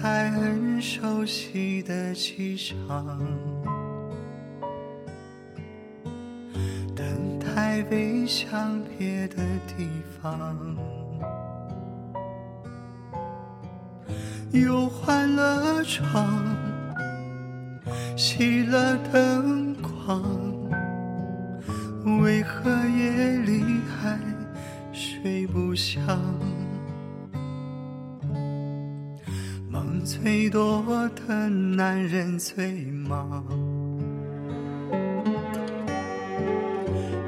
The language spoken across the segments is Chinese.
在很熟悉的机场，等待飞向别的地方，又换了床，熄了灯光，为何夜里还睡不香？最多的男人最忙，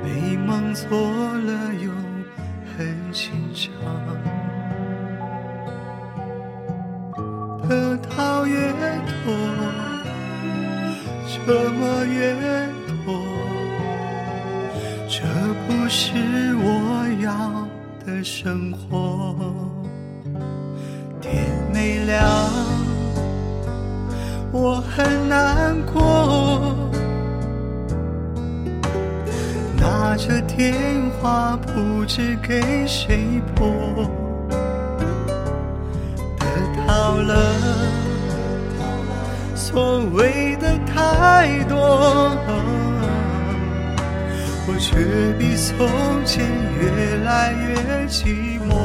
美梦做了又很紧张，得到越多，折磨越多，这不是我要的生活。没亮，我很难过，拿着电话不知给谁拨，得到了所谓的太多，我却比从前越来越寂寞。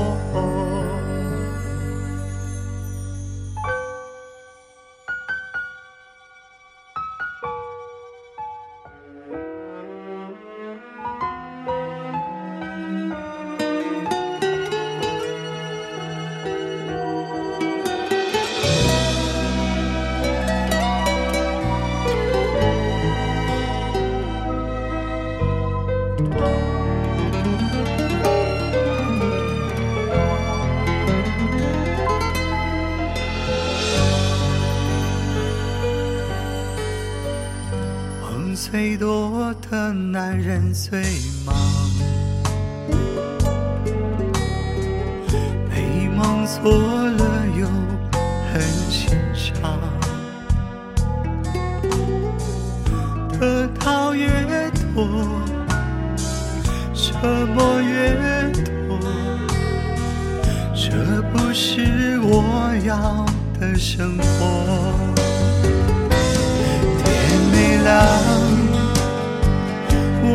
最多的男人最忙，被梦做了又很心伤，得到越多，折磨越多，这不是我要的生活。天没亮，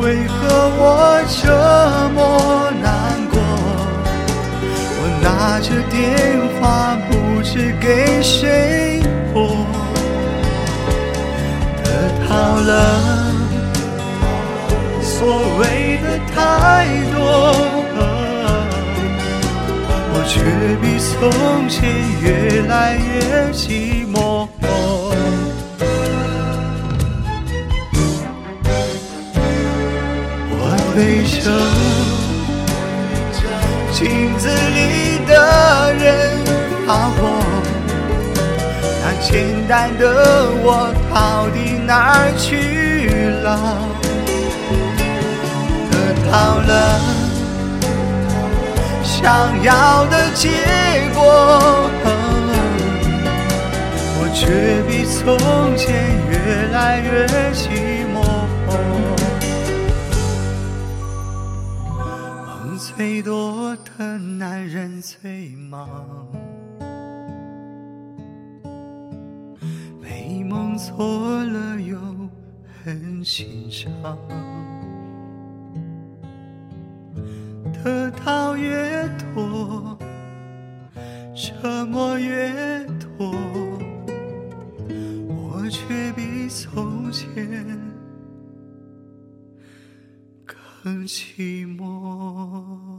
为何我这么难过？我拿着电话不知给谁拨，得到了所谓的太多，我却比从前越来越寂寞。我对着镜子里的人发火，那简单的我到底哪儿去了？得到了想要的结果，我却比从前越来越寂最多的男人最忙，美梦做了又很欣赏，得到越多，折磨越很。寂寞。